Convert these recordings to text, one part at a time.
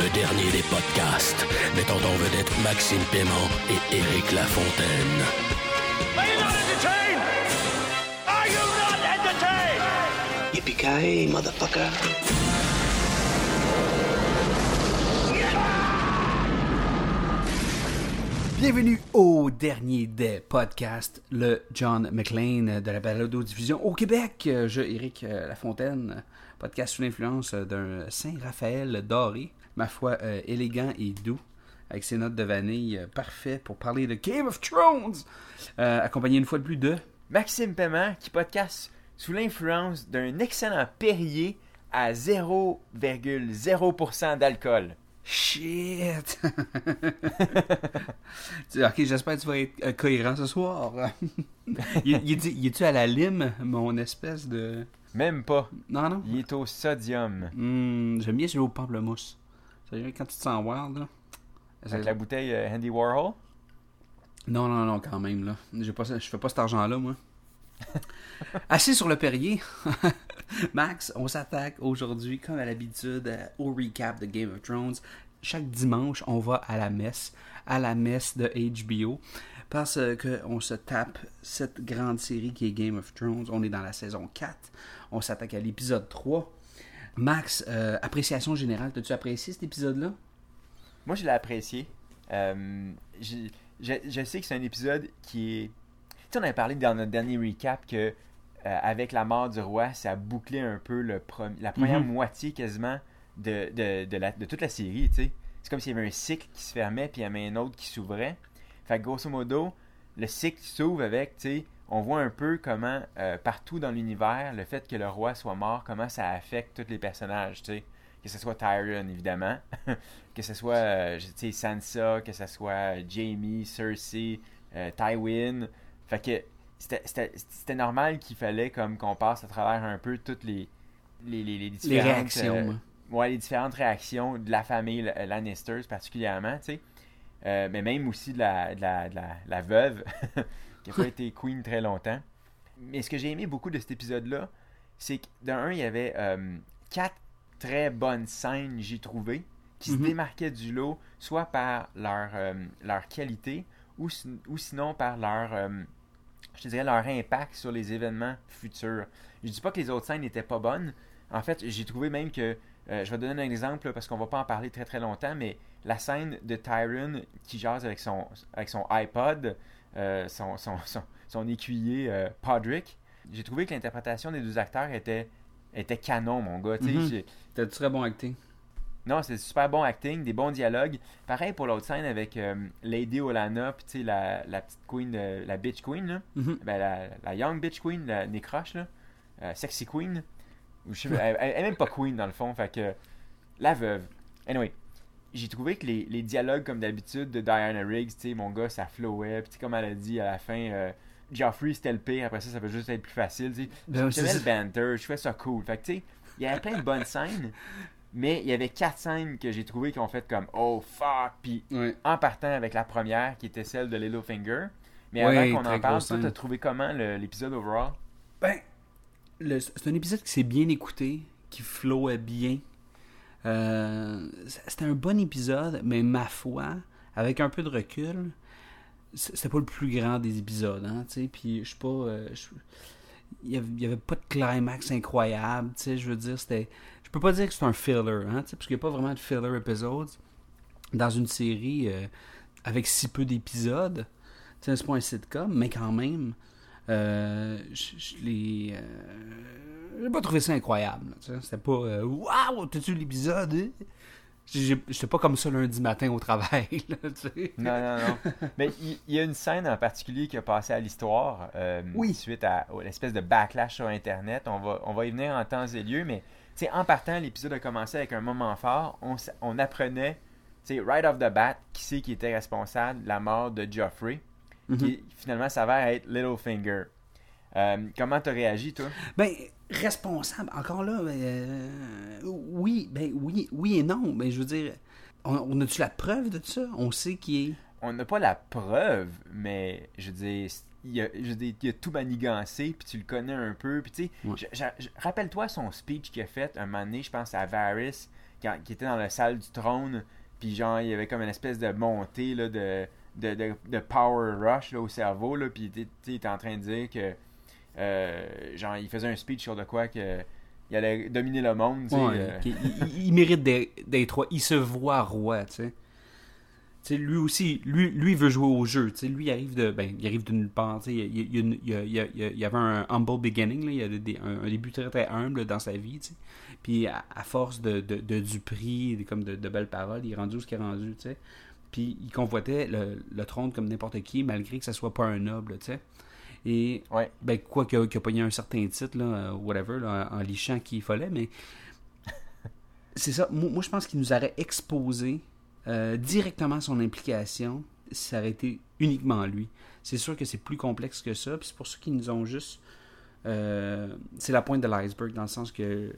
Le dernier des podcasts, mettant en vedette Maxime Paiement et Éric Lafontaine. Are you not entertained? Are you not entertained? Yippee-ki-yay, motherfucker. Bienvenue au dernier des podcasts, le John McLean de la balado-diffusion au Québec. Je, Éric euh, Lafontaine, podcast sous l'influence d'un Saint-Raphaël doré, ma foi euh, élégant et doux, avec ses notes de vanille euh, parfait pour parler de Game of Thrones, euh, accompagné une fois de plus de... Maxime Paiement qui podcast sous l'influence d'un excellent Perrier à 0,0% d'alcool. Shit! ok, j'espère que tu vas être euh, cohérent ce soir. est-tu à la lime, mon espèce de... Même pas. Non, non? Il est au sodium. Hmm, J'aime bien celui au pamplemousse. C'est-à-dire quand tu te sens wild, là. Avec la bouteille euh, Andy Warhol? Non, non, non, quand même, là. Je fais pas cet argent-là, moi. Assis sur le Perrier, Max, on s'attaque aujourd'hui, comme à l'habitude, euh, au recap de Game of Thrones. Chaque dimanche, on va à la messe, à la messe de HBO, parce euh, que on se tape cette grande série qui est Game of Thrones. On est dans la saison 4. On s'attaque à l'épisode 3. Max, euh, appréciation générale, t'as-tu apprécié cet épisode-là? Moi, je l'ai apprécié. Euh, je, je sais que c'est un épisode qui est. Tu sais, on avait parlé dans notre dernier recap que euh, avec la mort du roi, ça bouclait un peu le prom- la première Mhm. moitié quasiment de, de, de, la- de toute la série. tu sais. C'est comme s'il y avait un cycle qui se fermait puis il y avait un autre qui s'ouvrait. Fait que grosso modo, le cycle s'ouvre avec, tu sais, on voit un peu comment euh, partout dans l'univers, le fait que le roi soit mort, comment ça affecte tous les personnages, tu sais. Que ce soit Tyrion, évidemment, que ce soit euh, tu sais, Sansa, que ce soit Jamie, Cersei, euh, Tywin. Fait que c'était- normal qu'il fallait comme qu'on passe à travers un peu toutes les les, les, les Les réactions. euh, ouais, les différentes réactions de la famille euh, Lannisters particulièrement, tu sais. Euh, mais même aussi de la, de la, de la, la veuve, qui n'a pas été queen très longtemps. Mais ce que j'ai aimé beaucoup de cet épisode-là, c'est que d'un, il y avait euh, quatre très bonnes scènes, j'ai trouvé, qui Mhm. se démarquaient du lot, soit par leur, euh, leur qualité, ou, ou sinon par leur, je te dirais, leur impact sur les événements futurs. Je dis pas que les autres scènes n'étaient pas bonnes. En fait, j'ai trouvé même que, je vais donner un exemple parce qu'on va pas en parler très très longtemps, mais la scène de Tyron qui jase avec son, avec son iPod, euh, son, son, son, son écuyer euh, Podrick, j'ai trouvé que l'interprétation des deux acteurs était, était canon, mon gars. Sais, Mhm. T'as du très bon acting. non, c'est super bon acting, des bons dialogues. Pareil pour l'autre scène avec euh, Lady Olana, puis la, la petite queen, de- la bitch queen, là. Mhm. Ben, la, la young bitch queen, la nécroche, là. Euh, sexy queen. Ou je sais pas, elle, elle est même pas queen, dans le fond, fait que... La veuve. Anyway, j'ai trouvé que les, les dialogues, comme d'habitude, de Diana Riggs, tu sais, mon gars, ça flowait. Puis comme elle a dit à la fin, euh, Joffrey, c'était le pire, après ça, ça peut juste être plus facile, tu sais. Ben, le banter, je trouvais ça cool. Fait que, tu sais, il y avait plein de bonnes scènes, mais il y avait quatre scènes que j'ai trouvé qui ont fait comme oh fuck. Puis en partant avec la première qui était celle de Littlefinger. Mais Ouais, avant qu'on en parle, toi, t'as trouvé comment l'épisode overall? Ben, c'est un épisode qui s'est bien écouté, qui flowait bien. Euh, c'était un bon épisode, mais ma foi, avec un peu de recul, c- c'était pas le plus grand des épisodes, hein. Puis je suis pas, euh, il y avait, pas de climax incroyable. Je veux dire, c'était, je peux pas dire que c'est un filler, hein, parce qu'il y a pas vraiment de filler episodes dans une série euh, avec si peu d'épisodes. C'est pas un sitcom, mais quand même. Euh, je, je l'ai. euh, j'ai pas trouvé ça incroyable. C'était pas. euh, Waouh, t'as-tu l'épisode? hein? J'étais pas comme ça lundi matin au travail. Là. Non, non, non. Mais il y, a une scène en particulier qui a passé à l'histoire euh, Oui. suite à, à l'espèce de backlash sur Internet. On va, on va y venir en temps et lieu, mais en partant, l'épisode a commencé avec un moment fort. On, on apprenait right off the bat, qui c'est qui était responsable de la mort de Joffrey, Mhm. qui finalement s'avère être Littlefinger. Euh, comment t'as réagi, toi? Ben, responsable, encore là, euh, oui, ben oui, oui et non. Ben, je veux dire, on, on a-tu la preuve de ça? On sait qui est. On n'a pas la preuve, mais je veux dire, il a, je il a tout manigancé, puis tu le connais un peu. Puis tu sais, rappelle-toi son speech qu'il a fait un moment donné, je pense à Varys, quand, qui était dans la salle du trône, puis genre, il y avait comme une espèce de montée là, de, de, de, de power rush là, au cerveau, là, puis il était, en train de dire que, euh, genre, il faisait un speech sur de quoi que il allait dominer le monde. Ouais, euh, il, il mérite d'être roi. Il se voit roi, tu sais. Lui aussi, lui, lui veut jouer au jeu. Lui, il arrive de, ben, il arrive de nulle part. Il, il, y avait un humble beginning. Là. Il y a des- un, un début très, très humble dans sa vie. tu sais. Puis, à, à force de, de, de du prix, comme de, de belles paroles, il est rendu où ce qu'il est rendu. Puis, il convoitait le, le trône comme n'importe qui, malgré que ça soit pas un noble. tu sais. Et, Ouais. ben, quoi qu'il a, qu'il a pogné un certain titre, là, euh, whatever, là, en lichant qu'il fallait, mais c'est ça. Moi, moi, je pense qu'il nous aurait exposé euh, directement son implication si ça aurait été uniquement lui. C'est sûr que c'est plus complexe que ça, puis c'est pour ça qu'ils nous ont juste. euh, c'est la pointe de l'iceberg, dans le sens que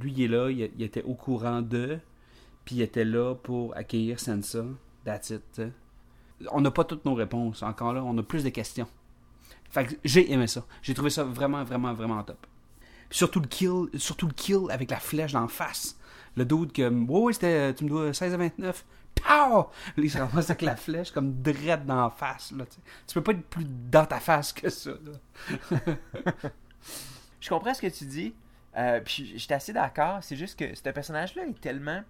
lui, il est là, il, il était au courant de, puis il était là pour accueillir Sansa. On n'a pas toutes nos réponses. Encore là, on a plus de questions. Fait j'ai aimé ça. J'ai trouvé ça vraiment, vraiment, vraiment top. Surtout le kill, surtout le avec la flèche d'en face. Le dude que, ouais, c'était, tu me dois 16 à 29. Pow! Il se ramasse avec la flèche comme drette d'en face. Là, tu peux pas être plus dans ta face que ça. Je comprends ce que tu dis. Euh, j'étais assez d'accord. C'est juste que ce personnage-là est tellement.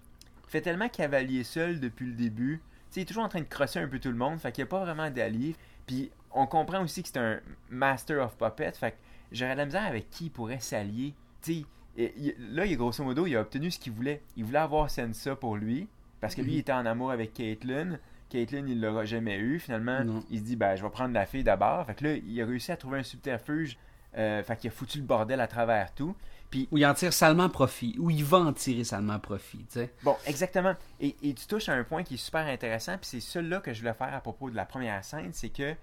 fait tellement cavalier seul depuis le début. Il est toujours en train de crosser un peu tout le monde. Fait qu'il n'y a pas vraiment d'alliés. Puis on comprend aussi que c'est un Master of Puppet. Fait que j'aurais de la misère avec qui il pourrait s'allier. Tu là, il, grosso modo, il a obtenu ce qu'il voulait. Il voulait avoir Sansa pour lui. Parce que lui, Mhm. il était en amour avec Caitlyn. Caitlyn, il l'aura jamais eu. Finalement, Non. il se dit, ben, je vais prendre la fille d'abord. Fait que là, il a réussi à trouver un subterfuge. Euh, fait qu'il a foutu le bordel à travers tout. Puis, Où il en tire salement profit. Où il va en tirer salement profit. tu sais. bon, exactement. Et, et tu touches à un point qui est super intéressant. Puis c'est ça-là que je voulais faire à propos de la première scène. C'est que,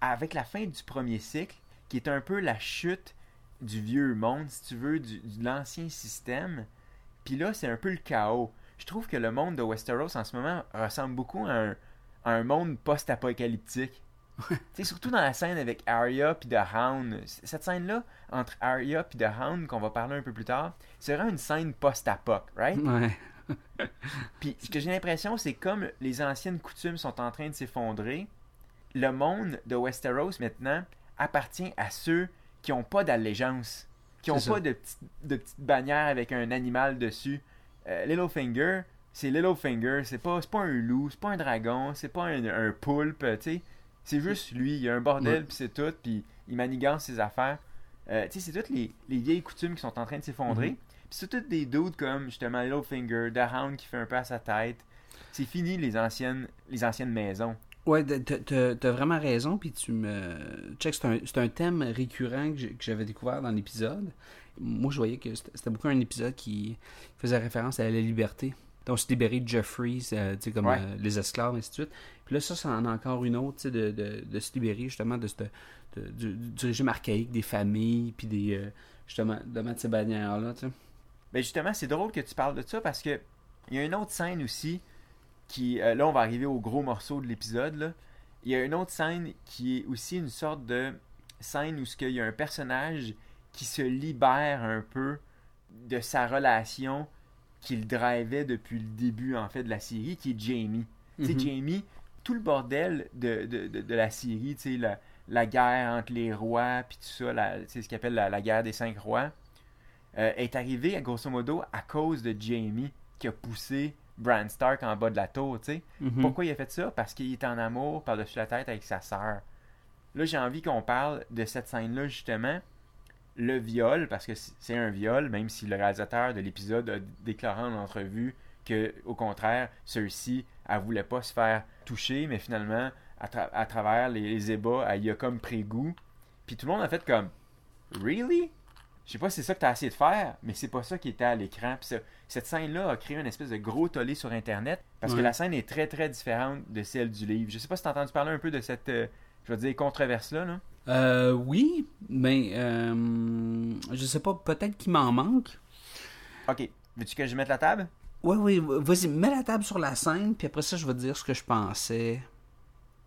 avec la fin du premier cycle, qui est un peu la chute du vieux monde, si tu veux, du, de l'ancien système, puis là, c'est un peu le chaos. Je trouve que le monde de Westeros en ce moment ressemble beaucoup à un, à un monde post-apocalyptique. sais, surtout dans la scène avec Arya puis The Hound. Cette scène-là, entre Arya puis The Hound, qu'on va parler un peu plus tard, c'est vraiment une scène post-apoc, right? Ouais. Puis ce que j'ai l'impression, c'est comme les anciennes coutumes sont en train de s'effondrer, le monde de Westeros maintenant appartient à ceux qui n'ont pas d'allégeance, qui n'ont pas de, de petites bannières avec un animal dessus. Euh, Littlefinger, c'est Littlefinger, c'est pas, pas un loup, c'est pas un dragon, c'est pas un, un poulpe, tu sais. C'est juste lui, il y a un bordel, puis c'est tout, puis il manigance ses affaires. Euh, tu sais, c'est toutes les, les vieilles coutumes qui sont en train de s'effondrer. Mhm. Puis c'est toutes des doutes comme justement Littlefinger, The Hound qui fait un peu à sa tête. C'est fini les anciennes, les anciennes maisons. Ouais, t'as- vraiment raison, puis tu me... Check, c'est un, c'est un thème récurrent que j'avais découvert dans l'épisode. Moi, je voyais que c'était beaucoup un épisode qui faisait référence à la liberté. Donc, se libérer de Jeffrey, euh, tu sais, comme Ouais. euh, les esclaves, et ainsi de suite. Puis là, ça, ça en a encore une autre, tu sais, de, de, de se libérer justement de, cette- de- du, du régime archaïque, des familles, puis des... euh, justement, de mettre ces bannières-là. Ben justement, c'est drôle que tu parles de ça parce que il y a une autre scène aussi qui euh, là on va arriver au gros morceau de l'épisode là. Il y a une autre scène qui est aussi une sorte de scène où ce qu'il y a un personnage qui se libère un peu de sa relation qu'il drivait depuis le début en fait de la série qui est Jamie. Tu sais Mhm. Jamie, tout le bordel de, de, de, de la sais la, la guerre entre les rois puis tout ça, la- ce qu'on appelle la, la guerre des cinq rois euh, est arrivé, grosso modo, à cause de Jamie qui a poussé Bran Stark en bas de la tour, tu sais. Mhm. Pourquoi il a fait ça? Parce qu'il est en amour par-dessus la tête avec sa sœur. Là, j'ai envie qu'on parle de cette scène-là, justement. Le viol, parce que c'est un viol, même si le réalisateur de l'épisode a déclaré en entrevue que, au contraire, celle-ci, elle voulait pas se faire toucher, mais finalement, à, tra- à travers les, les ébats, elle y a comme pris goût. Puis tout le monde a fait comme Really? Je sais pas si c'est ça que tu as essayé de faire, mais c'est pas ça qui était à l'écran. Cette scène-là a créé une espèce de gros tollé sur Internet parce que la scène est très très différente de celle du livre. Je sais pas si tu as entendu parler un peu de cette, euh, je veux dire, controverse-là. Là. Euh, oui, mais euh, je sais pas, peut-être qu'il m'en manque. Ok, veux-tu que je mette la table? Oui, oui, vas-y, mets la table sur la scène, puis après ça, je vais te dire ce que je pensais,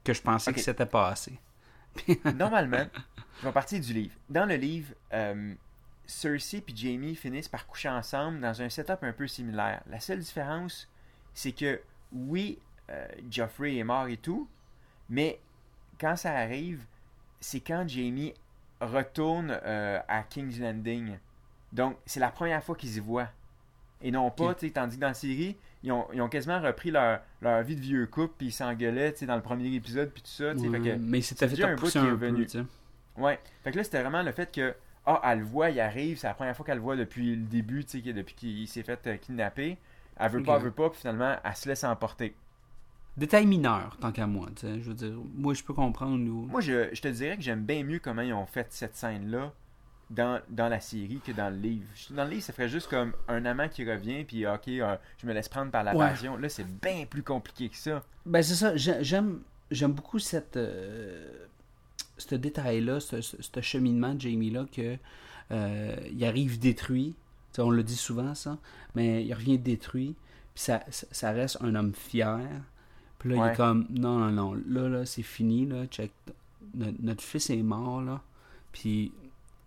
que je pensais que c'était passé. Normalement, je vais partir du livre. Dans le livre, euh, Cersei et Jamie finissent par coucher ensemble dans un setup un peu similaire. La seule différence, c'est que oui, euh, Joffrey est mort et tout, mais quand ça arrive, c'est quand Jamie retourne euh, à King's Landing. Donc, c'est la première fois qu'ils y voient. Et non pas, tandis que dans la série, ils ont, ils ont quasiment repris leur, leur vie de vieux couple, puis ils s'engueulaient, dans le premier épisode, puis tout ça, fait que- mais c'est fait un bout qui est revenu. Ouais. Fait que là, c'était vraiment le fait que, ah, elle le voit, il arrive, c'est la première fois qu'elle le voit depuis le début, depuis qu'il s'est fait euh, kidnapper. Elle veut pas, elle veut pas, puis finalement, elle se laisse emporter. Détail mineur, tant qu'à moi, tu sais, je veux dire, moi je peux comprendre où... Moi, je, je te dirais que j'aime bien mieux comment ils ont fait cette scène-là dans, dans la série que dans le livre. Dans le livre, ça ferait juste comme un amant qui revient, puis ok, euh, je me laisse prendre par la Ouais. passion. Là, c'est bien plus compliqué que ça. Ben c'est ça, j'ai- j'aime j'aime beaucoup cette euh, ce détail-là, ce, ce- ce cheminement de Jamie-là que euh, il arrive détruit. On le dit souvent ça, mais il revient détruit, puis ça, ça, reste un homme fier. Puis là, il est comme non, non, non, là, là, c'est fini, là, check. Notre, notre fils est mort, là. Puis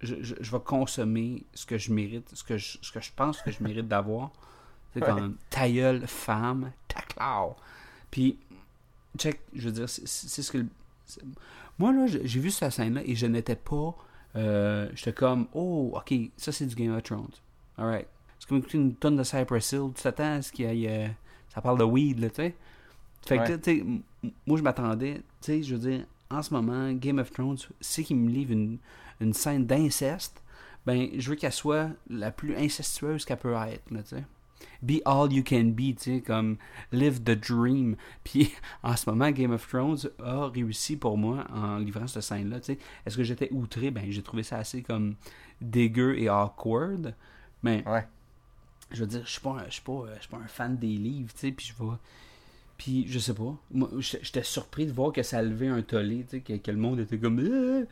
je, je, je vais consommer ce que je mérite, ce que je, ce que je pense que je mérite d'avoir. C'est Ouais. comme ta gueule, femme, ta claw. Puis, check, je veux dire, c'est ce que. le- Moi, là, j'ai vu cette scène-là et je n'étais pas. euh, J'étais comme, oh, ok, ça c'est du Game of Thrones. Alright. C'est comme écouter une tonne de Cypress Hill. Tu t'attends à ce qu'il y ait. euh, ça parle de weed, là, tu sais. Fait que, Ouais. là, tu sais, moi, je m'attendais, tu sais, je veux dire, en ce moment, Game of Thrones, c'est qu'il me livre une, une scène d'inceste, ben, je veux qu'elle soit la plus incestueuse qu'elle peut être, là, tu sais. Be all you can be, tu sais, comme live the dream. Puis en ce moment, Game of Thrones a réussi pour moi en livrant cette scène-là, tu sais. Est-ce que j'étais outré? Ben, j'ai trouvé ça assez comme dégueu et awkward. Mais Ouais. je veux dire, je suis pas, un- je suis pas, je suis pas un fan des livres, tu sais, puis je vais... Puis, je sais pas, moi, j'étais surpris de voir que ça a levé un tollé, tu sais, que, que le monde était comme... Euh,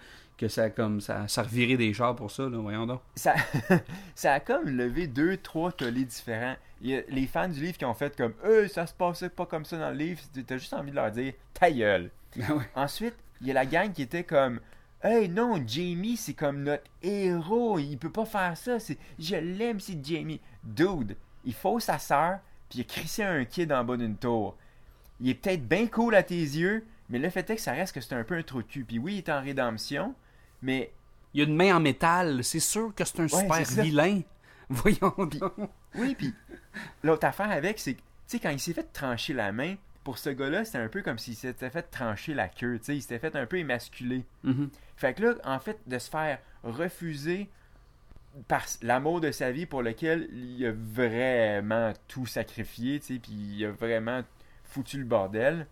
que ça, comme, ça, ça revirait des chars pour ça, là, voyons donc. ça, ça a comme levé deux, trois tollés différents. Il y a les fans du livre qui ont fait comme Euh, ça se passait pas comme ça dans le livre. T'as juste envie de leur dire ta gueule. Ben ouais. Ensuite, il y a la gang qui était comme Hey non, Jamie, c'est comme notre héros. Il peut pas faire ça. C'est, je l'aime, c'est Jamie. Dude, il faut sa sœur, puis il a crissé un kid en bas d'une tour. Il est peut-être bien cool à tes yeux, mais le fait est que ça reste que c'est un peu un trou de cul. Puis oui, il est en rédemption, mais Il y a une main en métal, c'est sûr que c'est un Ouais, super vilain. Voyons donc. Oui, puis l'autre affaire avec, c'est que, tu sais, quand il s'est fait trancher la main, pour ce gars-là, c'était un peu comme s'il s'était fait trancher la queue, tu sais, il s'était fait un peu émasculer. Mhm. Fait que là, en fait, de se faire refuser par l'amour de sa vie pour lequel il a vraiment tout sacrifié, tu sais, puis il a vraiment foutu le bordel,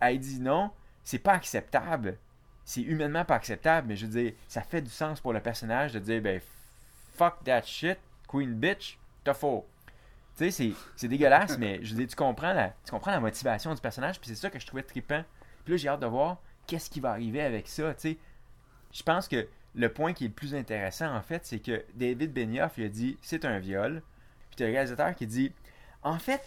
elle dit non, c'est pas acceptable. C'est humainement pas acceptable, mais je veux dire, ça fait du sens pour le personnage de dire, ben, fuck that shit, queen bitch, t'as faux. Tu sais, c'est- dégueulasse, mais je veux dire, tu comprends, la, tu comprends la motivation du personnage, puis c'est ça que je trouvais trippant. Puis là, j'ai hâte de voir qu'est-ce qui va arriver avec ça, tu sais. Je pense que le point qui est le plus intéressant, en fait, c'est que David Benioff, il a dit, c'est un viol. Puis t'as le réalisateur qui dit, en fait,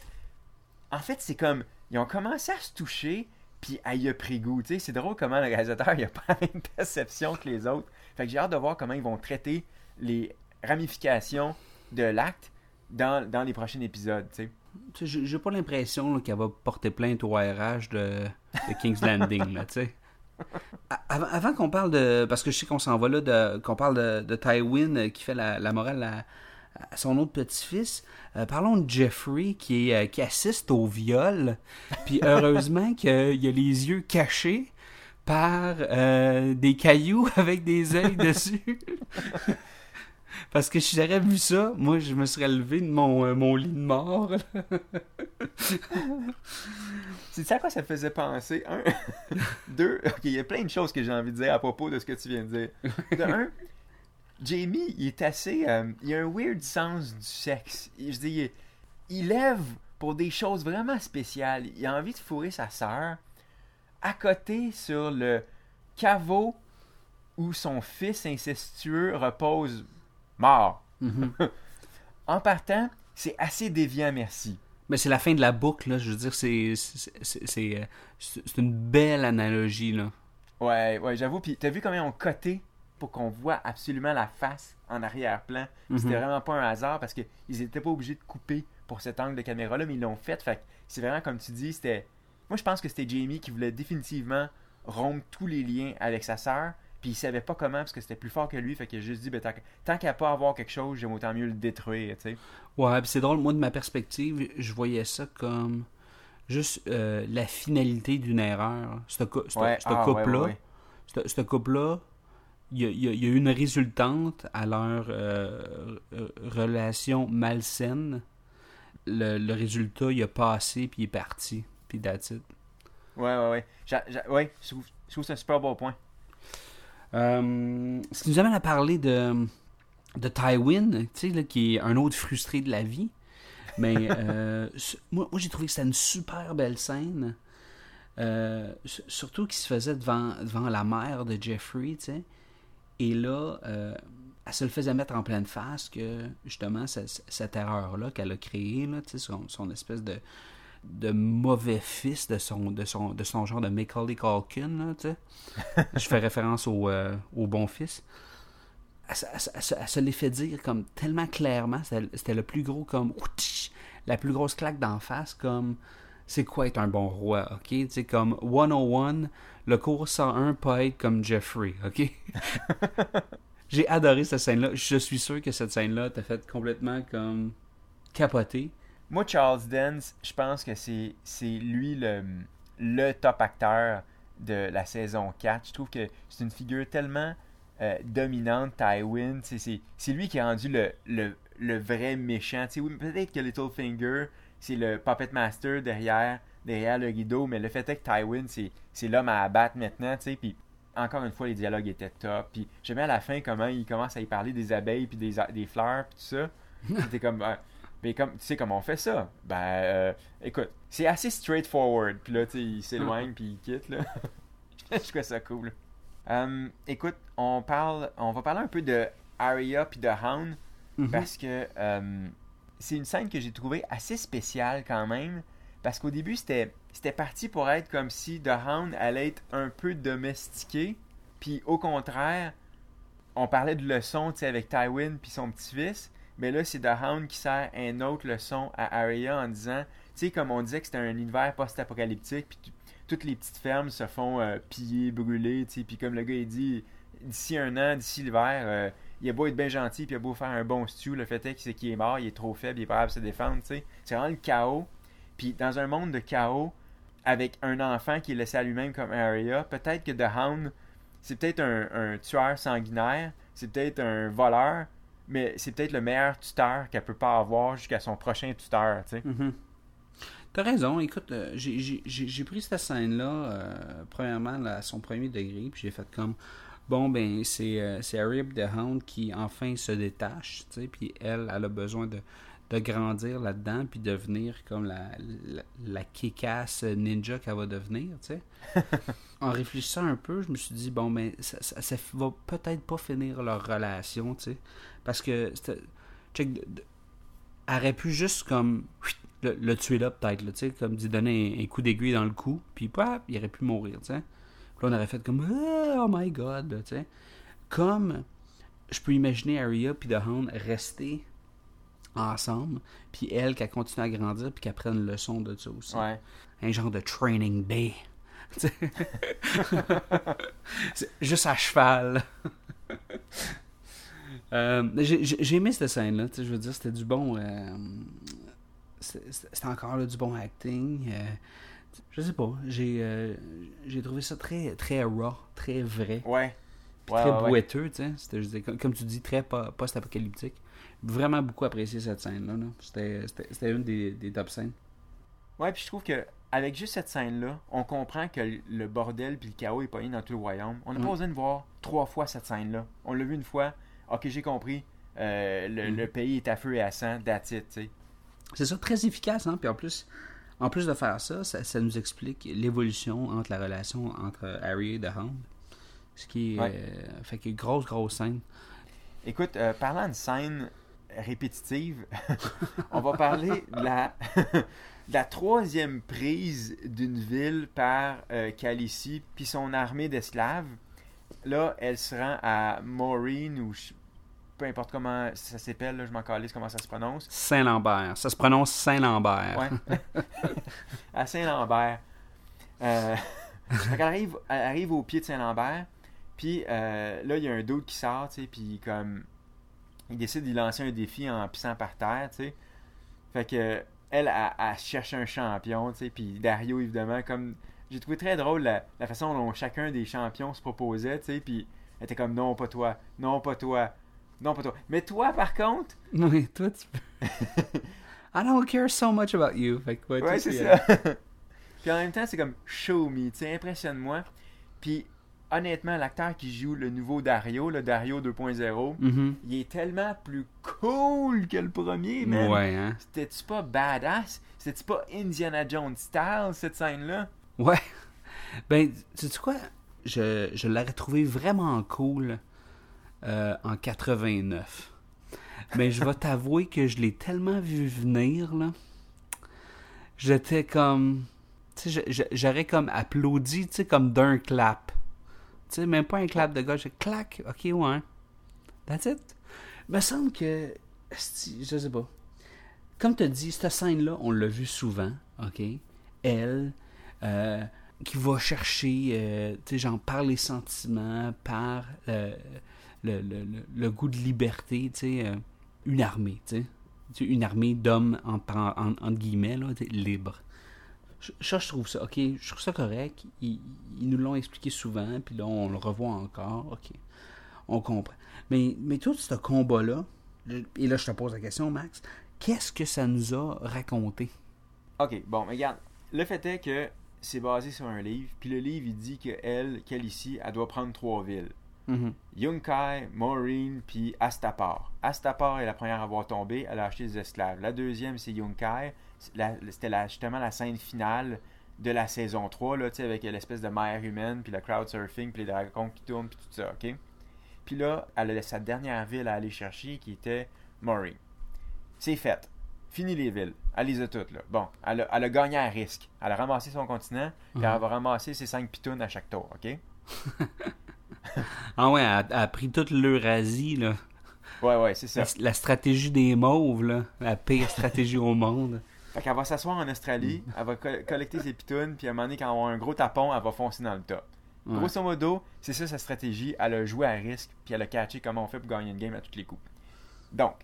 en fait, c'est comme, ils ont commencé à se toucher, puis elle y a pris goût. C'est drôle comment le réalisateur, il a pas la même perception que les autres. Fait que j'ai hâte de voir comment ils vont traiter les ramifications de l'acte dans, dans les prochains épisodes, tu J'ai pas l'impression qu'elle va porter plainte au RH de, King's Landing, là, Avant, qu'on parle de. Parce que je sais qu'on s'en va là, qu'on parle de, Tywin euh, qui fait la, la morale à, son autre petit-fils, euh, parlons de Jeffrey euh, qui assiste au viol. Puis heureusement qu'il a les yeux cachés par euh, des cailloux avec des ailes dessus. Parce que si j'aurais vu ça, moi je me serais levé de mon, mon lit de mort. C'est ça à quoi ça faisait penser? Un, deux, ok, il y a plein de choses que j'ai envie de dire à propos de ce que tu viens de dire. De un, Jamie, il est assez. euh, il a un weird sens du sexe. Il- Je dis, il, lève pour des choses vraiment spéciales. Il a envie de fourrer sa sœur à côté sur le caveau où son fils incestueux repose mort. Mhm. En partant, c'est assez déviant, merci. Mais c'est la fin de la boucle, là. Je veux dire, c'est euh, c'est- c'est une belle analogie, là. Ouais, ouais, j'avoue. Puis t'as vu combien on coté pour qu'on voit absolument la face en arrière-plan. Puis C'était Mhm. vraiment pas un hasard parce qu'ils étaient pas obligés de couper pour cet angle de caméra-là, mais ils l'ont fait. Fait que c'est vraiment comme tu dis, c'était. Moi, je pense que c'était Jamie qui voulait définitivement rompre tous les liens avec sa sœur. Puis il savait pas comment parce que c'était plus fort que lui. Fait qu'il a juste dit, ben, tant, tant qu'à pas avoir quelque chose, j'aime autant mieux le détruire, tu sais. Ouais, c'est drôle, moi, de ma perspective, je voyais ça comme juste euh, la finalité d'une erreur. Ce cou- ce- Ouais, ce ah, ouais, couple-là, ouais, ouais. ce- ce couple-là, il y y y a une résultante à leur euh, euh, relation malsaine. Le, le résultat, il a passé, puis il est parti. Puis that's it. Ouais, ouais, ouais. Ouais, je trouve, je trouve que c'est un super beau point. Euh, ce qui nous amène à parler de, de Tywin, tu sais, là, qui est un autre frustré de la vie. Mais euh, moi, moi j'ai trouvé que c'était une super belle scène. Euh, su- surtout qu'il se faisait devant, devant la mère de Jeffrey, tu sais. Et là, euh, elle se le faisait mettre en pleine face que, justement, ce- ce- cette erreur-là qu'elle a créée, là, son, espèce de, mauvais fils de son, de son, de son genre de Macaulay Culkin, là. Je fais référence au, euh, au bon fils. Elle, se- l'est fait dire comme tellement clairement. C'était le plus gros comme. La plus grosse claque d'en face comme. C'est quoi être un bon roi, ok? Sais, comme 101, le cours 101, pas être comme Jeffrey, ok? J'ai adoré cette scène-là. Je suis sûr que cette scène-là t'a fait complètement comme. capoter. Moi, Charles Dance, je pense que c'est lui le, top acteur de la saison 4. Je trouve que c'est une figure tellement euh, dominante, Tywin. C'est lui qui a rendu le, vrai méchant. Peut-être que Littlefinger, c'est le puppet master derrière, derrière le rideau, mais le fait est que Tywin, c'est l'homme à abattre maintenant. tu sais, Puis encore une fois, les dialogues étaient top. Puis j'aimais à la fin comment il commence à y parler des abeilles, puis des, des fleurs, puis tout ça. C'était comme... euh, mais comme, tu sais comment on fait ça? Ben, euh, écoute, c'est assez straightforward. Puis là, tu sais, il s'éloigne puis il quitte, là. je trouve ça cool. Euh, écoute, on parle, on va parler un peu de Arya puis de Hound Mhm. parce que euh, c'est une scène que j'ai trouvée assez spéciale quand même. Parce qu'au début, c'était parti pour être comme si The Hound allait être un peu domestiqué. Puis au contraire, on parlait de sais, avec Tywin puis son petit-fils. Mais là, c'est The Hound qui sert une autre leçon à Arya en disant, tu sais, comme on disait que c'était un univers post-apocalyptique, puis toutes les petites fermes se font euh, piller, brûler, tu sais, puis comme le gars il dit, d'ici un an, d'ici l'hiver, euh, il a beau être bien gentil, puis il a beau faire un bon stew, le fait est que c'est qu'il est mort, il est trop faible, il est pas capable de se défendre, tu sais. C'est vraiment le chaos. Puis dans un monde de chaos, avec un enfant qui est laissé à lui-même comme Arya, peut-être que The Hound, c'est peut-être un, un tueur sanguinaire, c'est peut-être un voleur, mais c'est peut-être le meilleur tuteur qu'elle peut pas avoir jusqu'à son prochain tuteur, tu sais. Mhm. T'as raison, écoute, euh, j'ai- pris cette scène-là, euh, premièrement, à son premier degré, puis j'ai fait comme, bon, ben, c'est euh, Arya the Hound qui, enfin, se détache, tu sais, puis elle, elle a besoin de, de grandir là-dedans, puis devenir comme la, la, la kick-ass ninja qu'elle va devenir, tu sais. en réfléchissant un peu, je me suis dit, bon, ben, ça, ça, ça va peut-être pas finir leur relation, tu sais, parce que, check, elle aurait pu juste comme le, le tuer là peut-être tu sais comme d'y donner un, un coup d'aiguille dans le cou puis paf, il aurait pu mourir tu sais. Puis là on aurait fait comme Ah, oh my god tu sais. Comme je peux imaginer Arya puis The Hound rester ensemble puis elle qu'elle continue à grandir puis qu'elle prenne une leçon de ça aussi Ouais. un genre de training day juste à cheval Euh, j'ai aimé cette scène-là, je veux dire, c'était du bon. euh, c'était encore là, du bon acting. euh, je sais pas, j'ai euh, j'ai trouvé ça très, très raw, très vrai, Ouais. Ouais, très ouais, boiteux, tu sais. Comme, tu dis, très po- post-apocalyptique. Vraiment beaucoup apprécié cette scène-là. là. C'était c'était- c'était une des, des top scènes. Ouais, puis je trouve que avec juste cette scène-là, on comprend que le bordel puis le chaos est pogné dans tout le royaume. On n'a pas besoin de voir trois fois cette scène-là. On l'a vu une fois ok, j'ai compris, euh, le, Mm. le pays est à feu et à sang, that's it, tu sais. C'est ça, très efficace, hein? Puis en plus, en plus de faire ça, ça, ça nous explique l'évolution entre la relation entre Harry et The Hound. Ce qui est. Ouais. euh, fait que grosse, grosse scène. Écoute, euh, parlant de scène répétitive, on va parler de la, de la troisième prise d'une ville par euh, puis son armée d'esclaves. Là, elle se rend à Maureen ou peu importe comment ça s'appelle, je m'en calisse comment ça se prononce. Saint-Lambert. Ça se prononce Saint-Lambert. Ouais. à Saint-Lambert. Euh, qu'elle arrive, elle arrive au pied de Saint-Lambert. Puis euh, là, il y a un doute qui sort, tu sais, puis comme il décide d'y lancer un défi en pissant par terre, tu sais. Fait que elle, elle cherche un champion, tu sais, puis Dario, évidemment, comme j'ai trouvé très drôle la, la façon dont chacun des champions se proposait, tu sais, puis elle était comme non, pas toi, non, pas toi, non, pas toi. Mais toi, par contre, Oui, toi, tu peux. I don't care so much about you. Fait que, ouais, Ouais, c'est ça. Puis en même temps, c'est comme show me, tu sais, impressionne-moi. Puis honnêtement, l'acteur qui joue le nouveau Dario, le Dario 2.0, Mhm. il est tellement plus cool que le premier, man. Ouais, hein. C'était-tu pas badass? C'était-tu pas Indiana Jones style, cette scène-là? Ouais. Ben, sais tu quoi? Je, je l'aurais trouvé vraiment cool euh, en 89. Mais je vais t'avouer que je l'ai tellement vu venir, là. J'étais comme. J'aurais comme applaudi, tu sais, comme d'un clap. Tu sais, même pas un clap de gauche. J'ai clac, ok, ouais. That's it. me semble que. Je sais pas. Comme tu dit, cette scène-là, on l'a vu souvent, ok? Elle, euh, qui va chercher, euh, tu sais, genre, par les sentiments, par euh, le, le- le- le goût de liberté, tu sais, une armée, tu sais. Une armée d'hommes, en, en- entre guillemets, là, libres. Ça, je trouve ça, ok, je trouve ça correct. Ils, ils nous l'ont expliqué souvent, puis là, on le revoit encore, ok. On comprend. Mais, mais tout ce combat-là, et là, je te pose la question, Max, qu'est-ce que ça nous a raconté? Ok, bon, mais regarde. Le fait est que c'est basé sur un livre, puis le livre, il dit qu'elle, qu'elle ici, elle doit prendre trois villes. Mhm. Yunkai, Maureen, puis Astapor. Astapor est la première à avoir tombé, elle a acheté des esclaves. La deuxième, c'est Yunkai. C'était justement la scène finale de la saison 3, là, tu sais, avec l'espèce de mer humaine, puis le crowd surfing, puis les dragons qui tournent, puis tout ça, ok? Puis là, elle a sa dernière ville à aller chercher, qui était Maureen. C'est fait. Fini les villes. Elle les a toutes, là. Bon, elle a, elle a gagné à risque. Elle a ramassé son continent, puis elle va ramasser ses cinq pitounes à chaque tour, ok? Ah ouais, elle, elle a pris toute l'Eurasie, là. Ouais, ouais, c'est ça. La, la stratégie des mauves, là. La pire stratégie au monde. Fait qu'elle va s'asseoir en Australie, elle va co- collecter ses pitounes, puis à un moment donné, quand elle va avoir un gros tapon, elle va foncer dans le top. Ouais. Grosso modo, c'est ça sa stratégie. Elle a joué à risque, puis elle a catché comment on fait pour gagner une game à tous les coups. Donc,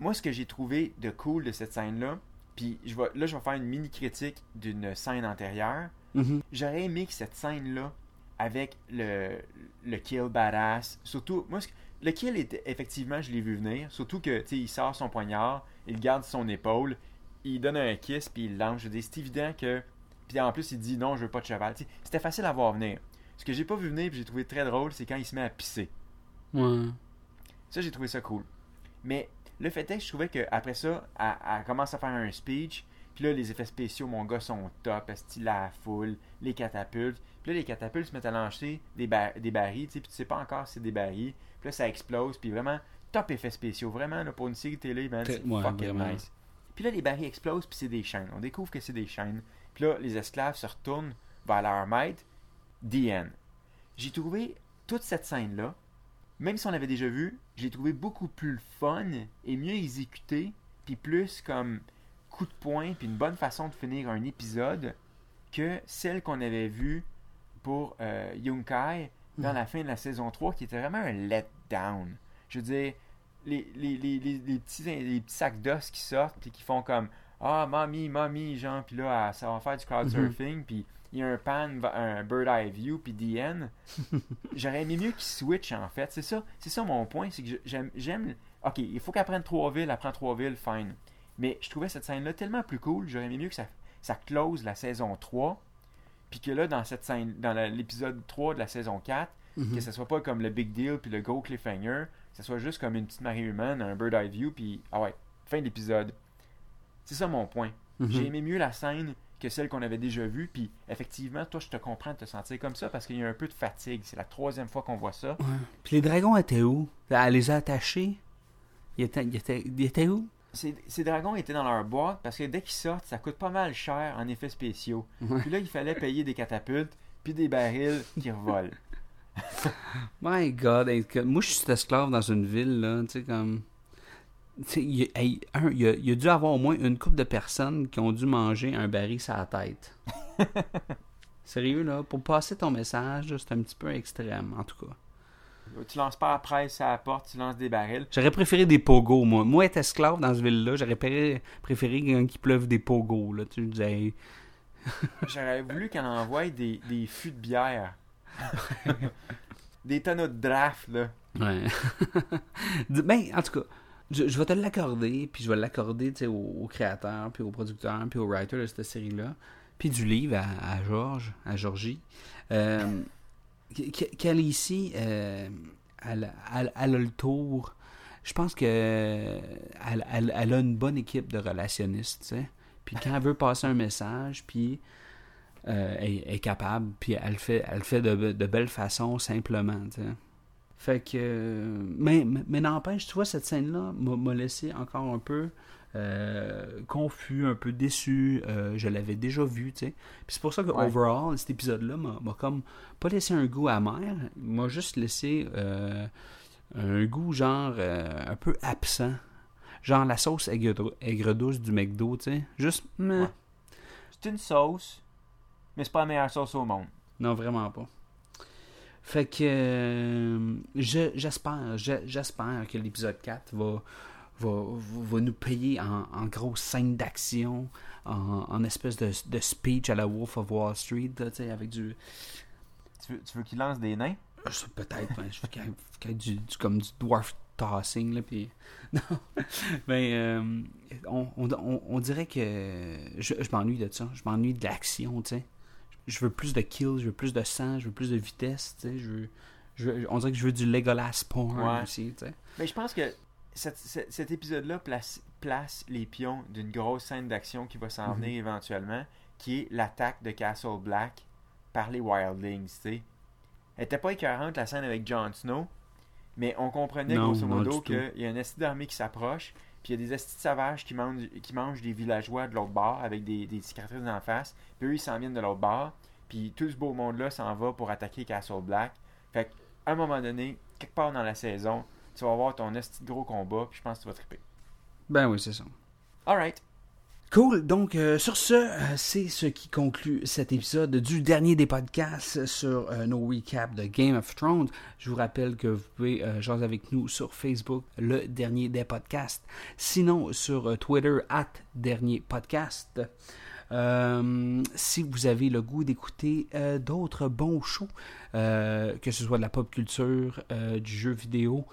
moi, ce que j'ai trouvé de cool de cette scène-là, puis je vais, là, je vais faire une mini critique d'une scène antérieure. Mhm. J'aurais aimé que cette scène-là, avec le, le kill badass, surtout, moi, ce- le kill, était, effectivement, je l'ai vu venir, surtout que, tu sais, il sort son poignard, il garde son épaule, il donne un kiss, puis il lance. Je dire, c'est évident que. Puis en plus, il dit non, je veux pas de cheval. Tu sais, C'était facile à voir venir. Ce que j'ai pas vu venir, puis j'ai trouvé très drôle, c'est quand il se met à pisser. Ouais. Ça, j'ai trouvé ça cool. Mais le fait est que je trouvais qu'après ça, elle, elle commence à faire un speech. Puis là, les effets spéciaux, mon gars, sont top. Style la foule, les catapultes. Puis là, les catapultes se mettent à lancer des, ba- des barils. Tu sais, puis tu sais pas encore si c'est des barils. Puis là, ça explose. Puis vraiment, top effets spéciaux. Vraiment, là, pour une série télé, Très- c'est ouais, fucking vraiment. nice. Puis là, les barils explosent, puis c'est des chaînes. On découvre que c'est des chaînes. Puis là, les esclaves se retournent vers leur maître. End. J'ai trouvé toute cette scène-là, même si on l'avait déjà vu, j'ai trouvé beaucoup plus fun et mieux exécuté, puis plus comme coup de poing, puis une bonne façon de finir un épisode que celle qu'on avait vue pour euh, Yunkai dans la fin de la saison 3, qui était vraiment un letdown. Je veux dire, les, les, les, les, petits, les petits sacs d'os qui sortent, puis qui font comme Ah, mamie, mamie, genre, puis là, ça va faire du crowd surfing, puis il y a un pan, un bird eye view, puis DN. J'aurais aimé mieux qu'ils switch en fait. C'est ça, c'est ça mon point, c'est que j'aime, j'aime. Ok, il faut qu'elle prenne trois villes, elle prend trois villes, fine. Mais je trouvais cette scène-là tellement plus cool, j'aurais aimé mieux que ça, ça close la saison 3. Puis que là, dans cette scène, dans l'épisode 3 de la saison 4, Mhm. Que ce soit pas comme le big deal puis le gros cliffhanger, que ce soit juste comme une petite marée humaine, un bird eye view, puis ah ouais, fin de l'épisode. C'est ça mon point. Mhm. J'ai aimé mieux la scène que celle qu'on avait déjà vue, puis effectivement, toi, je te comprends de te sentir comme ça parce qu'il y a un peu de fatigue. C'est la troisième fois qu'on voit ça. Ouais. Puis les dragons étaient où? Elle les a attachés Ils étaient, ils étaient, ils étaient où? Ces, ces dragons étaient dans leur boîte parce que dès qu'ils sortent, ça coûte pas mal cher en effets spéciaux. Puis là, il fallait payer des catapultes, puis des barils qui revolent. My God, moi je suis esclave dans une ville, là, tu sais, comme. Il y hey, y a, il y a dû avoir au moins une couple de personnes qui ont dû manger un baril sur la tête. Sérieux, là, pour passer ton message, c'est un petit peu extrême, en tout cas. Tu lances pas la presse à la porte, tu lances des barils. J'aurais préféré des pogos, moi. Moi, être esclave dans cette ville-là, j'aurais préféré, préféré qu'il pleuve des pogos, là. Tu disais, J'aurais voulu qu'elle envoie des, des fûts de bière. des tonneaux de draft, là. Ben, en tout cas, je, vais te l'accorder, puis je vais l'accorder au, au créateur, puis au producteur, puis au writer de cette série-là, puis du livre à, Georges, à Georgie. Euh, qu- qu'elle ici, euh, elle, elle- a le tour. Je pense que elle- elle a une bonne équipe de relationnistes, tu sais. Puis quand elle veut passer un message, puis euh, est capable, puis elle le fait, elle le fait de, de belle façon, simplement. Fait que. Mais, mais, n'empêche, tu vois, cette scène-là m'a laissé encore un peu euh, confus, un peu déçu. Euh, je l'avais déjà vu, tu sais. Puis c'est pour ça que, Ouais. overall, cet épisode-là m'a comme pas laissé un goût amer, m'a juste laissé euh, un goût, genre, un peu absent. Genre la sauce aigre, aigre douce du McDo, tu sais. Juste. Ouais. C'est une sauce, mais c'est pas la meilleure sauce au monde. Non, vraiment pas. Fait que euh, je- j'espère, je- j'espère que l'épisode 4 va, va, va nous payer en, en grosse scène d'action, en, en espèce de, de speech à la Wolf of Wall Street, là, tu sais, avec du. Tu veux, tu veux qu'il lance des nains? sais, Peut-être, ben, je veux qu'il du, du- comme du dwarf tossing, là, puis. Non. Ben, euh, on, on, on- on dirait que. Je, je m'ennuie de ça. Je m'ennuie de l'action, tu sais. Je veux plus de kills, je veux plus de sang, je veux plus de vitesse, tu sais. Je veux, je veux- on dirait que je veux du Legolas porn Ouais. aussi, tu sais. Mais je pense que cette- cette- cet épisode-là place, place les pions d'une grosse scène d'action qui va s'en Mhm. venir éventuellement, qui est l'attaque de Castle Black par les Wildlings, tu sais. Elle était pas écœurante, la scène avec Jon Snow, mais on comprenait Non, grosso modo qu'il y a une esti d'armée qui s'approche, puis il y a des estis de sauvages qui mangent, qui mangent des villageois de l'autre bord avec des, des cicatrices en face, puis eux ils s'en viennent de l'autre bord, puis tout ce beau monde-là s'en va pour attaquer Castle Black. Fait qu'à un moment donné, quelque part dans la saison, tu vas avoir ton esti gros combat, puis je pense que tu vas triper. Ben oui, c'est ça. Alright. Cool. Donc, euh, sur ce, euh, c'est ce qui conclut cet épisode du dernier des podcasts sur euh, nos recaps de Game of Thrones. Je vous rappelle que vous pouvez jaser avec nous sur Facebook, le dernier des podcasts. Sinon, sur Twitter, at dernier podcast. Euh, si vous avez le goût d'écouter euh, d'autres bons shows, euh, que ce soit de la pop culture, du jeu vidéo,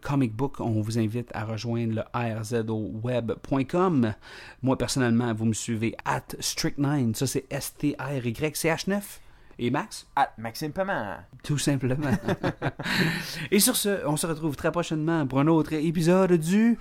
comic book, on vous invite à rejoindre le rzoweb.com. Moi, personnellement, vous me suivez at strict9, ça c'est S-T-R-Y-C-H-9. Et Max? Ah, Maxime Paiement. Tout simplement. Et sur ce, on se retrouve très prochainement pour un autre épisode du